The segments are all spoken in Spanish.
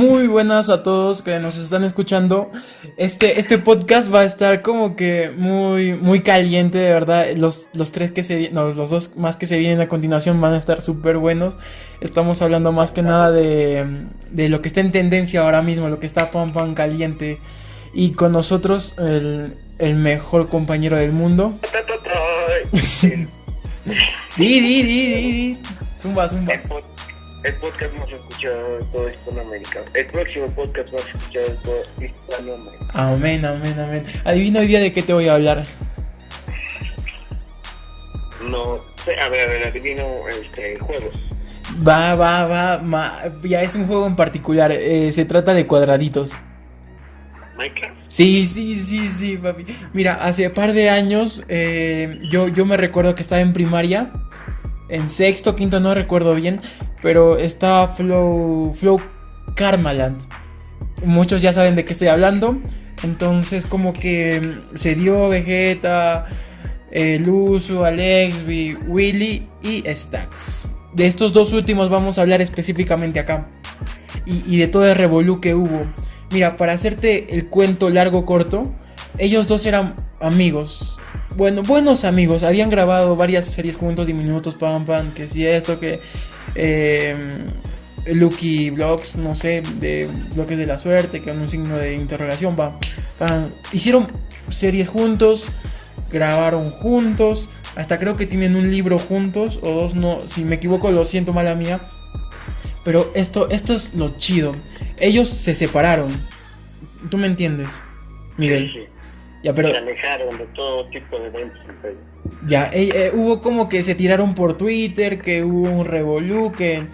Muy buenas a todos que nos están escuchando. Este, este podcast va a estar como que muy, muy caliente, de verdad. Los, los tres que se no, los dos más que se vienen a continuación van a estar súper buenos. Estamos hablando más que nada de, de lo que está en tendencia ahora mismo, lo que está pan pan caliente. Y con nosotros el, el mejor compañero del mundo. di, di, di, di. Zumba, zumba. El podcast más escuchado de todo Hispanoamérica. El próximo podcast más escuchado de todo Hispanoamérica. Amén, amén, amén. Adivina hoy día de qué te voy a hablar. No sé, a ver, a ver, adivino este, juegos. Va, va, va, ma- ya es un juego en particular. eh, se trata de cuadraditos. ¿Minecraft? Sí, sí, sí, sí, papi. Mira, hace par de años eh, yo, yo me recuerdo que estaba en primaria. En sexto, quinto, no recuerdo bien. Pero estaba Flow, Flow Karmaland. Muchos ya saben de qué estoy hablando. Entonces como que se dio Vegeta, eh, Luzu, Alexby, Willy y Stax. De estos dos últimos vamos a hablar específicamente acá. Y, y de todo el revolú que hubo. Mira, para hacerte el cuento largo corto, ellos dos eran amigos. Bueno, buenos amigos. Habían grabado varias series juntos, diminutos, pam, pam, que si esto, que... Eh, Lucky Vlogs, no sé, de bloques de la suerte, que con un signo de interrogación, va. Hicieron series juntos, grabaron juntos, hasta creo que tienen un libro juntos, o dos, no, si me equivoco lo siento, mala mía. Pero esto, esto es lo chido. Ellos se separaron. ¿Tú me entiendes, Miguel? Sí. Ya, pero Se alejaron de todo tipo de eventos. ya, eh, eh, hubo como que se tiraron por Twitter, que hubo un revolú, que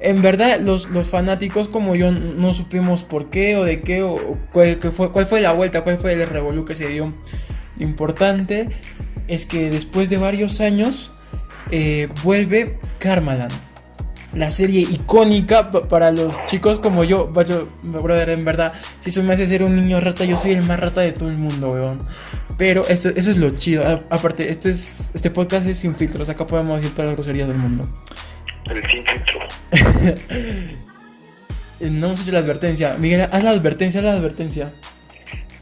en verdad los, los fanáticos como yo no supimos por qué o de qué o, o cuál, qué fue, cuál fue la vuelta, cuál fue el revolú que se dio. Lo importante es que después de varios años eh, vuelve Karmaland. La serie icónica pa- para los chicos como yo, vaya, brother, en verdad, si eso me hace ser un niño rata, yo soy el más rata de todo el mundo, weón. Pero esto, eso es lo chido. A- aparte, este, es, este podcast es sin filtros. Acá podemos decir todas las groserías del mundo. El sin filtro. No hemos hecho la advertencia. Miguel, haz la advertencia, haz la advertencia.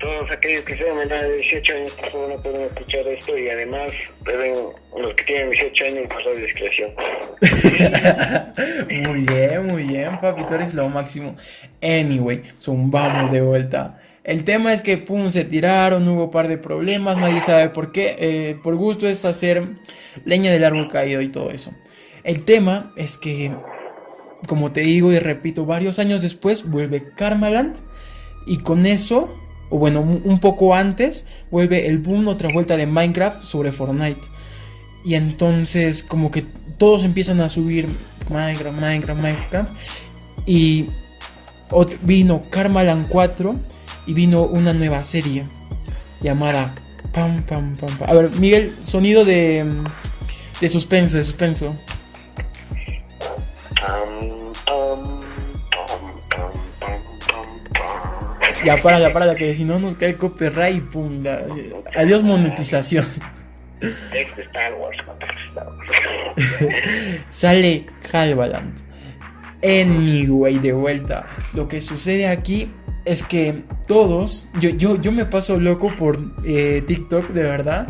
Todos aquellos que sean menores de 18 años, por favor, no pueden escuchar esto y además deben, los que tienen 18 años, pasar discreción. muy bien, muy bien, papi. Tú eres lo máximo. Anyway, zumbamos de vuelta. El tema es que, pum, se tiraron, hubo un par de problemas, nadie sabe por qué. eh, por gusto es hacer leña del árbol caído y todo eso. El tema es que, como te digo y repito, varios años después vuelve Karmaland y con eso, o bueno, un poco antes, vuelve el boom otra vuelta de Minecraft sobre Fortnite. Y entonces como que todos empiezan a subir Minecraft, Minecraft, Minecraft. Y vino Karmaland 4 y vino una nueva serie llamada Pam Pam Pam Pam. A ver, Miguel, sonido de, de suspenso, de suspenso. Ya para, ya para, que si no nos cae copyright y pum, la- adiós monetización. Es de Star Wars, Star Wars. Sale Halvaland. Anyway, de vuelta. Lo que sucede aquí es que todos, yo, yo, yo me paso loco por eh, TikTok, de verdad.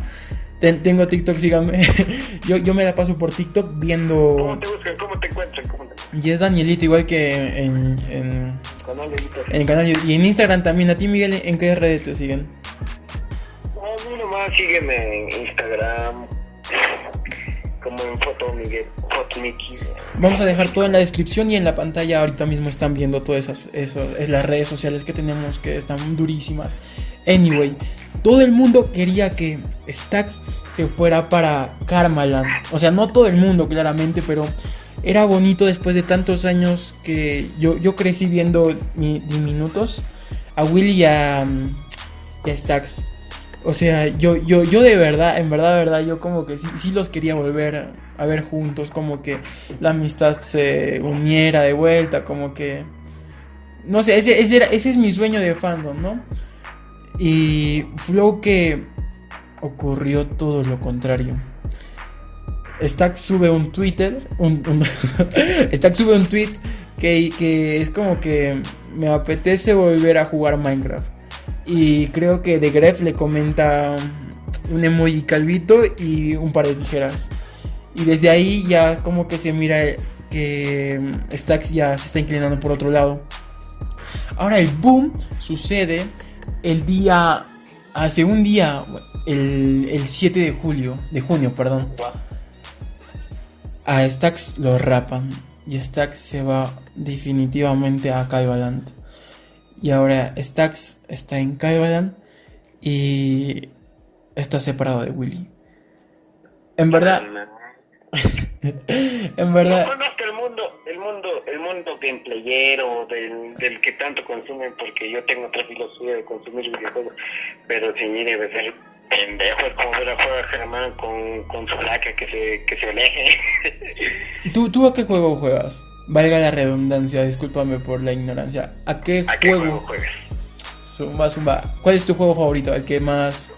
Ten- tengo TikTok, síganme. yo, yo me la paso por TikTok viendo. ¿Cómo te buscan? ¿Cómo te encuentran? ¿Cómo te Y es Danielito, igual que en, en, Canal de YouTube. en el canal. Y en Instagram también. A ti, Miguel, ¿en qué redes te siguen? A mí nomás sígueme en Instagram. Como en Foto Miguel. Foto. Vamos a dejar todo en la descripción y en la pantalla ahorita mismo están viendo todas esas eso, es las redes sociales que tenemos que están durísimas. Anyway, todo el mundo quería que Stax se fuera para Karmaland. O sea, no todo el mundo claramente, pero era bonito después de tantos años que yo, yo crecí viendo mi- diminutos a Willy y a, y a Stax. O sea, yo, yo, yo de verdad, en verdad, de verdad, yo como que sí, sí los quería volver a ver juntos, como que la amistad se uniera de vuelta, como que... No sé, ese, ese, era- ese es mi sueño de fandom, ¿no? Y Flow que ocurrió todo lo contrario. Stack sube un Twitter, Stack sube un tweet que, que es como que me apetece volver a jugar Minecraft. Y creo que de Gref le comenta un emoji calvito y un par de tijeras. Y desde ahí ya como que se mira que Stacks ya se está inclinando por otro lado. Ahora el boom sucede el día, hace un día, el, el 7 de julio, de junio, perdón. A Stacks lo rapan y Stacks se va definitivamente a Kaibaland. Y ahora Stacks está en Kaibaland y está separado de Willy. En verdad, en verdad. No conozco el mundo, el mundo, el mundo gameplayero, del, del que tanto consumen, porque yo tengo otra filosofía de consumir videojuegos, pero si mire, de ser pendejo es como ver a jugar Germán con, con su laca que se, que se aleje. ¿Tú, ¿Tú a qué juego juegas? Valga la redundancia, discúlpame por la ignorancia. ¿A qué, ¿A qué juego? juego juegas? Zumba, zumba. ¿Cuál es tu juego favorito? El que más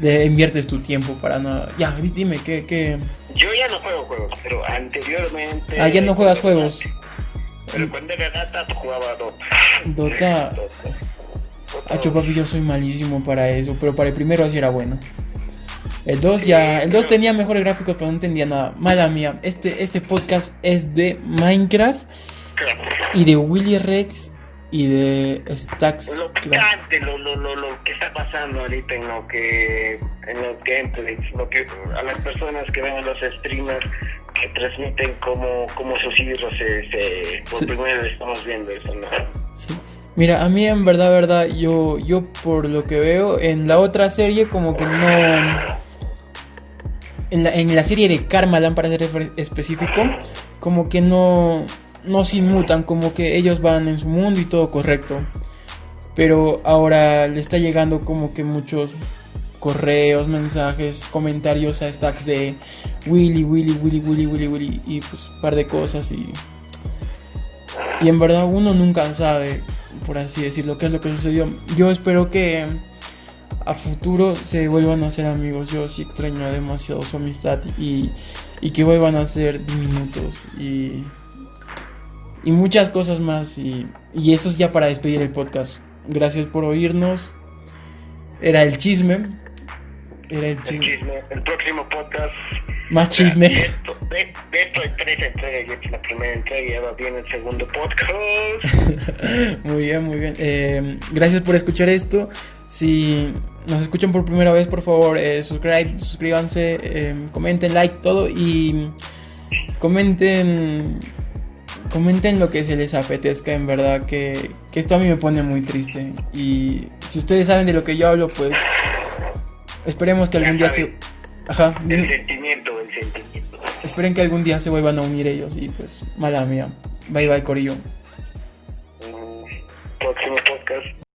le inviertes tu tiempo para nada. Ya, di- dime, ¿qué, qué? Yo ya no juego juegos, pero anteriormente... Ah, ya no juegas juegos. Pero cuando era gata jugaba Dota. Dota. Dota. Acho, papi, yo soy malísimo para eso, pero para el primero así era bueno. El 2 ya, el 2 tenía mejores gráficos, pero no entendía nada. Mala mía, este, este podcast es de Minecraft y de Willy Rex y de Stacks. Lo picante, lo, lo, lo, lo que está pasando ahorita en lo que en los gameplays, lo que a las personas que ven los streamers que transmiten como, como sus hijos se, se por Sí. primera vez estamos viendo eso, ¿no? Sí. Mira, a mí en verdad, verdad, yo, yo por lo que veo en la otra serie como que no... En la, en la serie de Karmaland, para ser espe- específico, como que no, no se inmutan, como que ellos van en su mundo y todo correcto. Pero ahora le está llegando como que muchos correos, mensajes, comentarios a stacks de Willy, Willy, Willy, Willy, Willy, Willy y pues un par de cosas y... Y en verdad uno nunca sabe, por así decirlo, qué es lo que sucedió. Yo espero que a futuro se vuelvan a ser amigos. Yo sí extraño demasiado su amistad y, y que vuelvan a ser diminutos y, y muchas cosas más. Y, y eso es ya para despedir el podcast. Gracias por oírnos. Era el chisme. Era el El chisme. el próximo podcast. Más chisme. De esto, de, de esto hay tres entregas, ya es la primera entrega, ya va bien el segundo podcast. Muy bien, muy bien. Eh, gracias por escuchar esto. Si nos escuchan por primera vez, por favor, eh, subscribe, suscríbanse, eh, comenten, like, todo y comenten, comenten lo que se les apetezca. En verdad que, que esto a mí me pone muy triste. Y si ustedes saben de lo que yo hablo, pues esperemos que algún día se, ajá, El sentimiento, el sentimiento. esperen que algún día se vuelvan a unir ellos y pues mala mía. Bye bye, Corillo. Próximo podcast.